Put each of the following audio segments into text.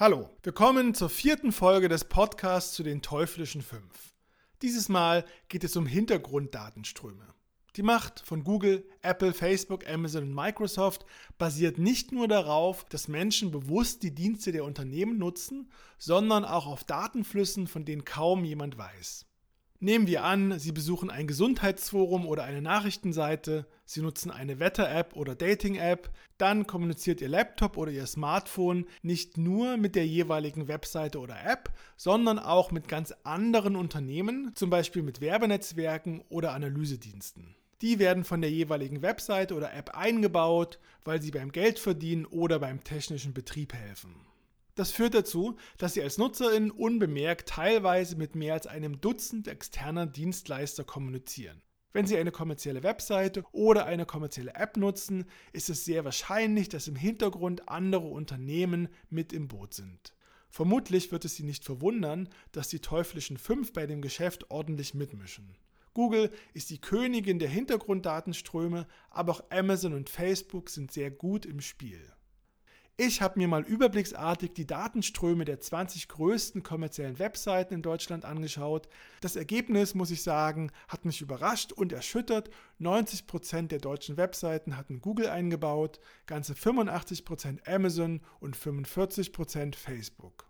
Hallo, willkommen zur vierten Folge des Podcasts zu den teuflischen fünf. Dieses Mal geht es um Hintergrunddatenströme. Die Macht von Google, Apple, Facebook, Amazon und Microsoft basiert nicht nur darauf, dass Menschen bewusst die Dienste der Unternehmen nutzen, sondern auch auf Datenflüssen, von denen kaum jemand weiß. Nehmen wir an, Sie besuchen ein Gesundheitsforum oder eine Nachrichtenseite, Sie nutzen eine Wetter-App oder Dating-App, dann kommuniziert Ihr Laptop oder Ihr Smartphone nicht nur mit der jeweiligen Webseite oder App, sondern auch mit ganz anderen Unternehmen, zum Beispiel mit Werbenetzwerken oder Analysediensten. Die werden von der jeweiligen Webseite oder App eingebaut, weil sie beim Geldverdienen oder beim technischen Betrieb helfen. Das führt dazu, dass Sie als Nutzerin unbemerkt teilweise mit mehr als einem Dutzend externer Dienstleister kommunizieren. Wenn Sie eine kommerzielle Webseite oder eine kommerzielle App nutzen, ist es sehr wahrscheinlich, dass im Hintergrund andere Unternehmen mit im Boot sind. Vermutlich wird es Sie nicht verwundern, dass die teuflischen fünf bei dem Geschäft ordentlich mitmischen. Google ist die Königin der Hintergrunddatenströme, aber auch Amazon und Facebook sind sehr gut im Spiel. Ich habe mir mal überblicksartig die Datenströme der 20 größten kommerziellen Webseiten in Deutschland angeschaut. Das Ergebnis, muss ich sagen, hat mich überrascht und erschüttert. 90% der deutschen Webseiten hatten Google eingebaut, ganze 85% Amazon und 45% Facebook.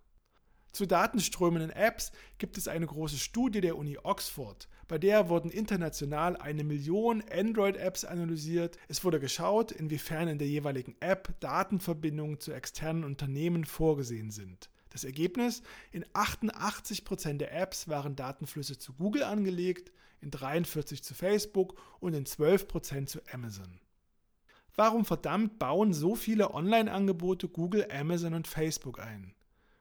Zu Datenströmen in Apps gibt es eine große Studie der Uni Oxford. Bei der wurden international eine Million Android-Apps analysiert. Es wurde geschaut, inwiefern in der jeweiligen App Datenverbindungen zu externen Unternehmen vorgesehen sind. Das Ergebnis? In 88% der Apps waren Datenflüsse zu Google angelegt, in 43% zu Facebook und in 12% zu Amazon. Warum verdammt bauen so viele Online-Angebote Google, Amazon und Facebook ein?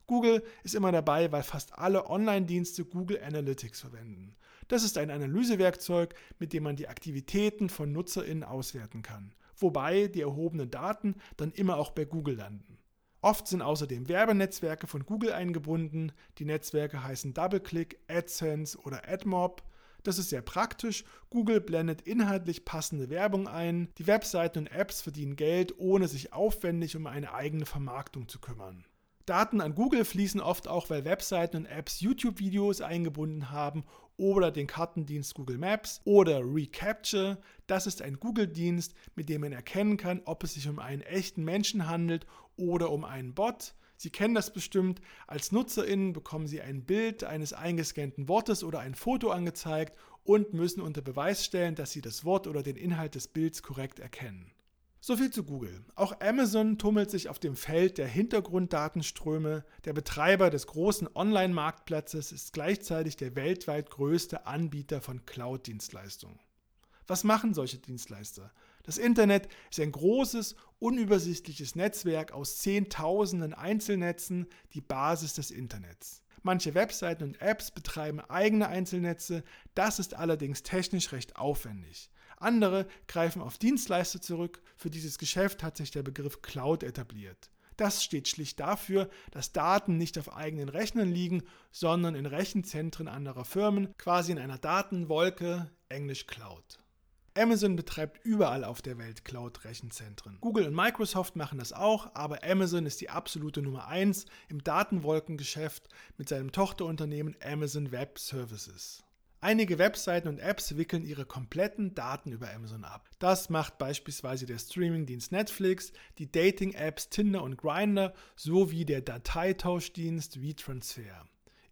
Google ist immer dabei, weil fast alle Online-Dienste Google Analytics verwenden. Das ist ein Analysewerkzeug, mit dem man die Aktivitäten von NutzerInnen auswerten kann, wobei die erhobenen Daten dann immer auch bei Google landen. Oft sind außerdem Werbenetzwerke von Google eingebunden. Die Netzwerke heißen DoubleClick, AdSense oder AdMob. Das ist sehr praktisch. Google blendet inhaltlich passende Werbung ein. Die Webseiten und Apps verdienen Geld, ohne sich aufwendig um eine eigene Vermarktung zu kümmern. Daten an Google fließen oft auch, weil Webseiten und Apps YouTube-Videos eingebunden haben oder den Kartendienst Google Maps oder Recapture. Das ist ein Google-Dienst, mit dem man erkennen kann, ob es sich um einen echten Menschen handelt oder um einen Bot. Sie kennen das bestimmt. Als NutzerInnen bekommen Sie ein Bild eines eingescannten Wortes oder ein Foto angezeigt und müssen unter Beweis stellen, dass Sie das Wort oder den Inhalt des Bilds korrekt erkennen. Soviel zu Google. Auch Amazon tummelt sich auf dem Feld der Hintergrunddatenströme. Der Betreiber des großen Online-Marktplatzes ist gleichzeitig der weltweit größte Anbieter von Cloud-Dienstleistungen. Was machen solche Dienstleister? Das Internet ist ein großes, unübersichtliches Netzwerk aus Zehntausenden Einzelnetzen, die Basis des Internets. Manche Webseiten und Apps betreiben eigene Einzelnetze, das ist allerdings technisch recht aufwendig. Andere greifen auf Dienstleister zurück. Für dieses Geschäft hat sich der Begriff Cloud etabliert. Das steht schlicht dafür, dass Daten nicht auf eigenen Rechnern liegen, sondern in Rechenzentren anderer Firmen, quasi in einer Datenwolke, englisch Cloud. Amazon betreibt überall auf der Welt Cloud-Rechenzentren. Google und Microsoft machen das auch, aber Amazon ist die absolute Nummer 1 im Datenwolkengeschäft mit seinem Tochterunternehmen Amazon Web Services. Einige Webseiten und Apps wickeln ihre kompletten Daten über Amazon ab. Das macht beispielsweise der Streamingdienst Netflix, die Dating-Apps Tinder und Grindr sowie der Dateitauschdienst WeTransfer.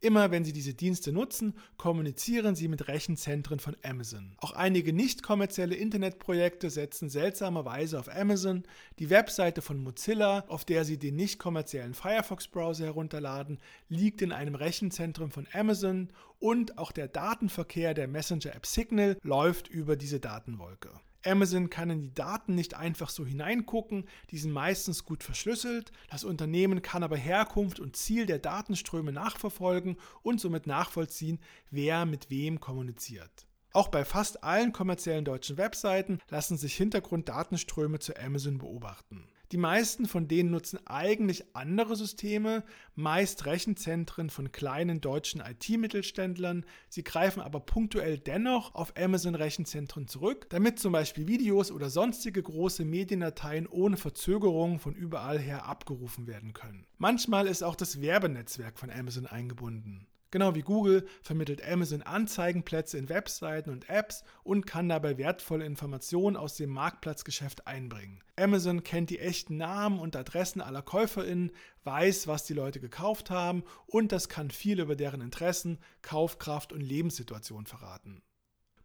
Immer wenn Sie diese Dienste nutzen, kommunizieren Sie mit Rechenzentren von Amazon. Auch einige nicht kommerzielle Internetprojekte setzen seltsamerweise auf Amazon. Die Webseite von Mozilla, auf der Sie den nicht kommerziellen Firefox-Browser herunterladen, liegt in einem Rechenzentrum von Amazon und auch der Datenverkehr der Messenger-App Signal läuft über diese Datenwolke. Amazon kann in die Daten nicht einfach so hineingucken, die sind meistens gut verschlüsselt. Das Unternehmen kann aber Herkunft und Ziel der Datenströme nachverfolgen und somit nachvollziehen, wer mit wem kommuniziert. Auch bei fast allen kommerziellen deutschen Webseiten lassen sich Hintergrunddatenströme zu Amazon beobachten. Die meisten von denen nutzen eigentlich andere Systeme, meist Rechenzentren von kleinen deutschen IT-Mittelständlern. Sie greifen aber punktuell dennoch auf Amazon-Rechenzentren zurück, damit zum Beispiel Videos oder sonstige große Mediendateien ohne Verzögerung von überall her abgerufen werden können. Manchmal ist auch das Werbenetzwerk von Amazon eingebunden. Genau wie Google vermittelt Amazon Anzeigenplätze in Webseiten und Apps und kann dabei wertvolle Informationen aus dem Marktplatzgeschäft einbringen. Amazon kennt die echten Namen und Adressen aller KäuferInnen, weiß, was die Leute gekauft haben und das kann viel über deren Interessen, Kaufkraft und Lebenssituation verraten.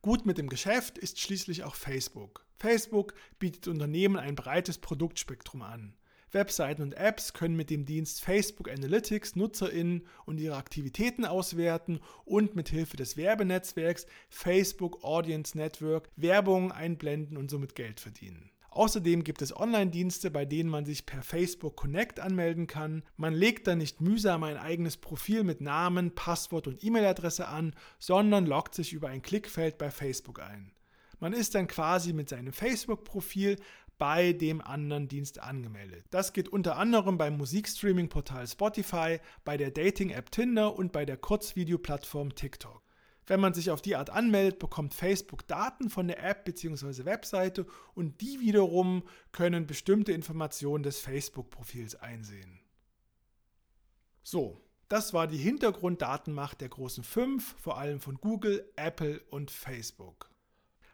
Gut mit dem Geschäft ist schließlich auch Facebook. Facebook bietet Unternehmen ein breites Produktspektrum an. Webseiten und Apps können mit dem Dienst Facebook Analytics NutzerInnen und ihre Aktivitäten auswerten und mit Hilfe des Werbenetzwerks Facebook Audience Network Werbung einblenden und somit Geld verdienen. Außerdem gibt es Online-Dienste, bei denen man sich per Facebook Connect anmelden kann. Man legt dann nicht mühsam ein eigenes Profil mit Namen, Passwort und E-Mail-Adresse an, sondern loggt sich über ein Klickfeld bei Facebook ein. Man ist dann quasi mit seinem Facebook-Profil bei dem anderen Dienst angemeldet. Das geht unter anderem beim Musikstreaming-Portal Spotify, bei der Dating-App Tinder und bei der Kurzvideoplattform TikTok. Wenn man sich auf die Art anmeldet, bekommt Facebook Daten von der App bzw. Webseite und die wiederum können bestimmte Informationen des Facebook-Profils einsehen. So, das war die Hintergrunddatenmacht der großen fünf, vor allem von Google, Apple und Facebook.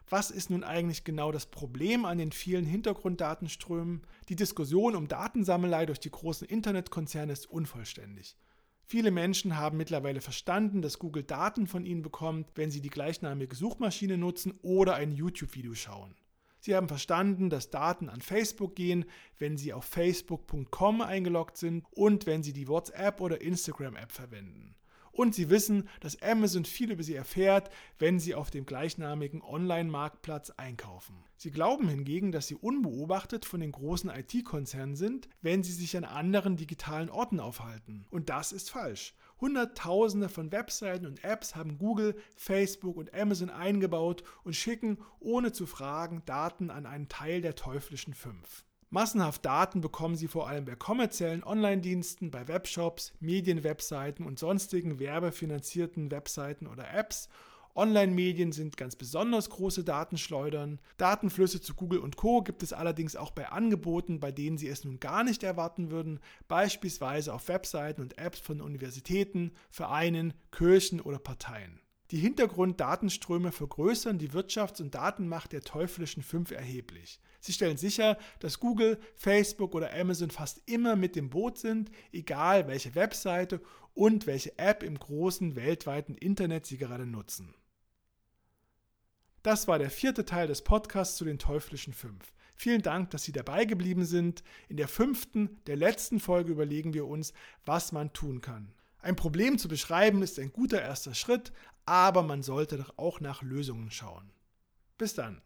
Was ist nun eigentlich genau das Problem an den vielen Hintergrunddatenströmen? Die Diskussion um Datensammelei durch die großen Internetkonzerne ist unvollständig. Viele Menschen haben mittlerweile verstanden, dass Google Daten von ihnen bekommt, wenn sie die gleichnamige Suchmaschine nutzen oder ein YouTube-Video schauen. Sie haben verstanden, dass Daten an Facebook gehen, wenn Sie auf facebook.com eingeloggt sind und wenn Sie die WhatsApp- oder Instagram-App verwenden. Und sie wissen, dass Amazon viel über sie erfährt, wenn sie auf dem gleichnamigen Online-Marktplatz einkaufen. Sie glauben hingegen, dass sie unbeobachtet von den großen IT-Konzernen sind, wenn sie sich an anderen digitalen Orten aufhalten. Und das ist falsch. Hunderttausende von Webseiten und Apps haben Google, Facebook und Amazon eingebaut und schicken, ohne zu fragen, Daten an einen Teil der teuflischen Fünf. Massenhaft Daten bekommen Sie vor allem bei kommerziellen Online-Diensten, bei Webshops, Medienwebseiten und sonstigen werbefinanzierten Webseiten oder Apps. Online-Medien sind ganz besonders große Datenschleudern. Datenflüsse zu Google und Co gibt es allerdings auch bei Angeboten, bei denen Sie es nun gar nicht erwarten würden, beispielsweise auf Webseiten und Apps von Universitäten, Vereinen, Kirchen oder Parteien. Die Hintergrunddatenströme vergrößern die Wirtschafts- und Datenmacht der teuflischen Fünf erheblich. Sie stellen sicher, dass Google, Facebook oder Amazon fast immer mit dem Boot sind, egal welche Webseite und welche App im großen weltweiten Internet sie gerade nutzen. Das war der vierte Teil des Podcasts zu den teuflischen Fünf. Vielen Dank, dass Sie dabei geblieben sind. In der fünften, der letzten Folge überlegen wir uns, was man tun kann. Ein Problem zu beschreiben ist ein guter erster Schritt, aber man sollte doch auch nach Lösungen schauen. Bis dann.